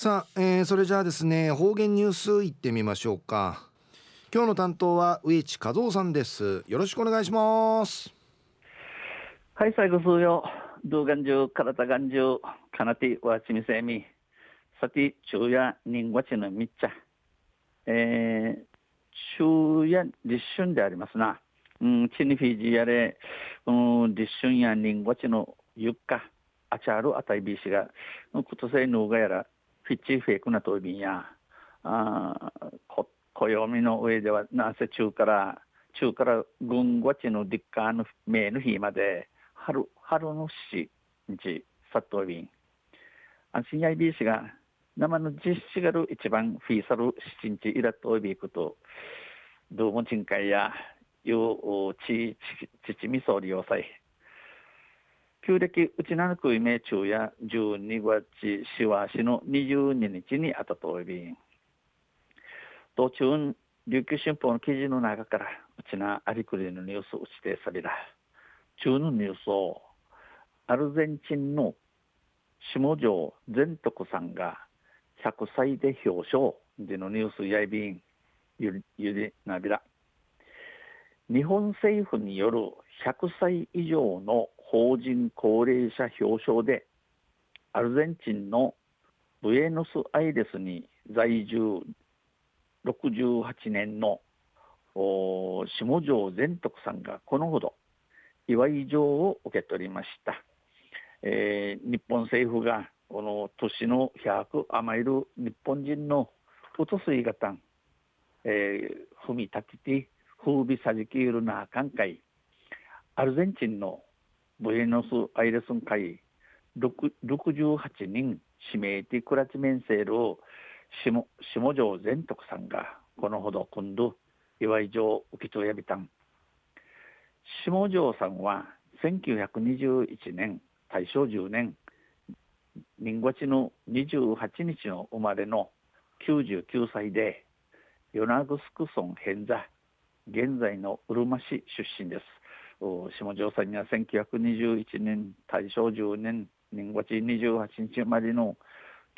さあ、えー、それじゃあですね方言ニュースいってみましょうか。今日の担当は上地和夫さんです。よろしくお願いします。はい最後数よ動画中体眼中かなてわちみせみさて昼夜人ごちのみっちゃえー、昼夜立春でありますな。うんチニフィジやれ。うん立春や人ごちのゆっかあちゃるあたいびしがことせいぬがやらフィッチフェイクなとびんやあこ暦の上ではなぜ中から中から軍ごちのディッカーの名の日まで春春のし日さっとびん安心やいびしが生の実施がる一番フィーサル七日イラとびくとどうも賃会やようちちちみそう利用さえ旧暦うちなぬくいめ中や12月しわしの22日にあたとおびん。道中、琉球新報の記事の中から、うちなありくりのニュースを指定されら、中のニュースを、アルゼンチンの下條善徳さんが100歳で表彰でのニュースやいびん、ゆゆりなびら。日本政府による100歳以上の法人高齢者表彰でアルゼンチンのブエノスアイレスに在住68年の下條善徳さんがこのほど祝い状を受け取りました、えー、日本政府がこの年の100余る日本人のうとすいがたん、えー、踏み立てて風靡さじきいるなあかんかいアルゼンチンのブエノスアイレスン会68人指名的クラチメンセールを下下條善徳さんがこのほど今度祝い状受け取りやびたん。下條さんは1921年大正10年人月の28日の生まれの99歳で与那城村偏座現在のうるま市出身です。下條さんには1921年大正10年人月28日までの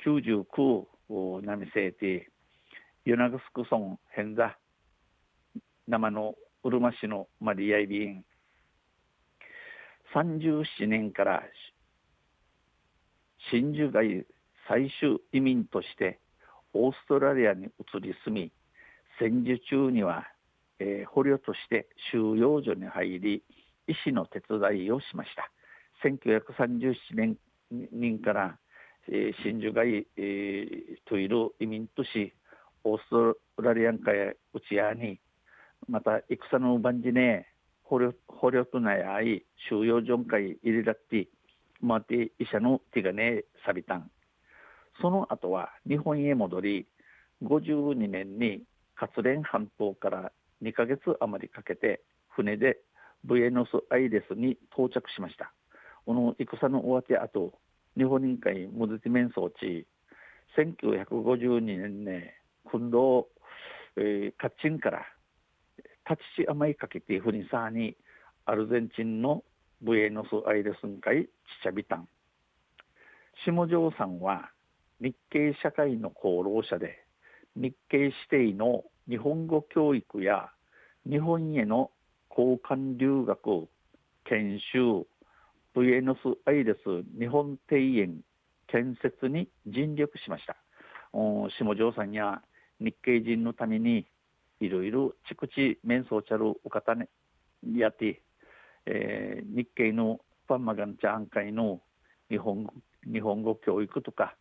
99波制定与那城村偏座生のうるま市のマリアイビン37年から真珠街最終移民としてオーストラリアに移り住み戦時中にはえー、捕虜として収容所に入り医師の手伝いをしました。1937年人から、えー、真珠街、えー、といる移民都市オーストラリアン海内屋にまた戦の番地ね捕虜捕虜となやい収容所会入れだってまて医者の手がねさびたん。その後は日本へ戻り52年に活連半島から2ヶ月余りかけて船でブエノスアイレスに到着しました。この戦の終わって後、日本人会ムズティメン装置、1952年ね、訓導、えー、カッチンから立ち甘いかけてフニサーにアルゼンチンのブエノスアイレスン会チチャビタン。下條さんは日系社会の功労者で日系指定の日本語教育や日本への交換留学研修ブエノスアイレス日本庭園建設に尽力しました。下條さんや日系人のためにいろいろちくち面相ちゃるお方ねやって、えー、日系のパンマガンチャン会の日本日本語教育とか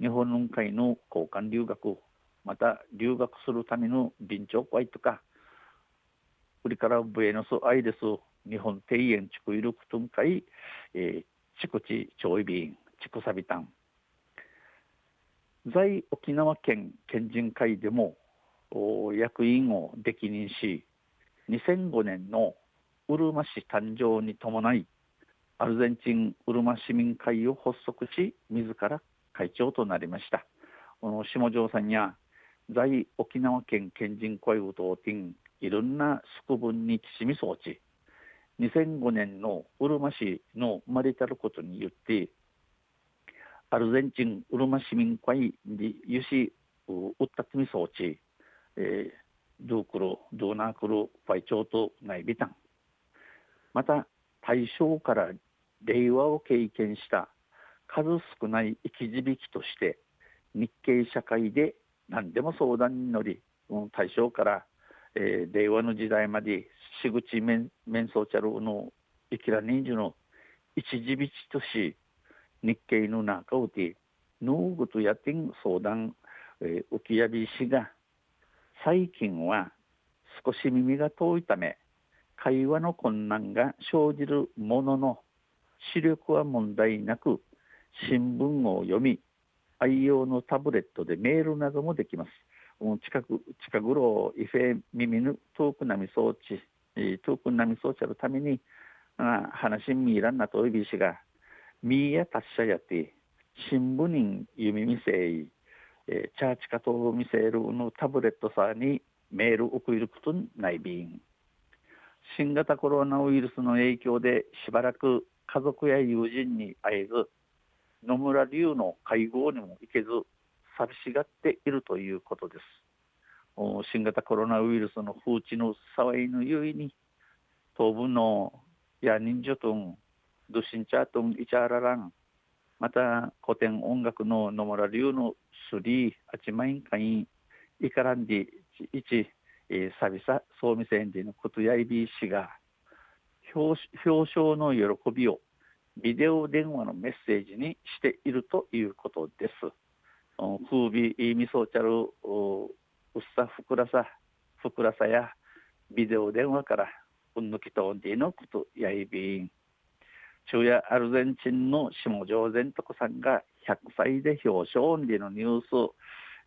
日本の会の交換留学また留学するための臨調会とかこれからブエノスアイレス日本庭園地区イルクトン会、えー、地区地調理便地区サビタン。在沖縄県県人会でも役員を歴任し2005年のうるま市誕生に伴いアルゼンチンうるま市民会を発足し自ら会長となりました。この下條さんや在沖縄県県人会を等々いろんな宿分にきしみ装置。2005年のうるま市の生まれたることによってアルゼンチンウルマ市民会にユシウッタツミ装置、えー、ドゥクルドゥナークルファイチョートナイビタンまた大正から令和を経験した数少ない生き字引として日系社会で何でも相談に乗り大正から、えー、令和の時代までしぐち面相チャルの生きら人数の一時引とし日系の中をてヌーグとやってん相談、えー、浮きやびしが最近は少し耳が遠いため会話の困難が生じるものの視力は問題なく新聞を読み愛用のタブレットでメールなどもできます。近く近頃異性耳の遠くなみ装置遠くなみ装置あるために話ミーランなといびしがミーや達者やって新聞人弓見せいチャーチカと見せるのタブレットさにメール送ることないびん新型コロナウイルスの影響でしばらく家族や友人に会えず野村流の会合にも行けず寂しがっているということです。新型コロナウイルスの風知の騒いのゆえに東部のヤニンジョトンドシンチャートンイチャーラランまた古典音楽の野村流のスリーアチマインカインイカランディイチえー、サビサ総務戦時のことやいび氏が表彰の喜びをビデオ電話のメッセージにしているということです。風美みそちゃるうっさふくらさふくらさやビデオ電話からうんぬきとんでいのことやいびん。昼夜アルゼンチンの下条善徳さんが100歳で表彰でのニュース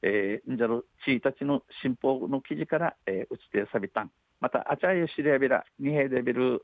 えー、んじゃろ1日の新報の記事から、えー、打ち手さびたんまたあちゃゆしりやびら二平デビル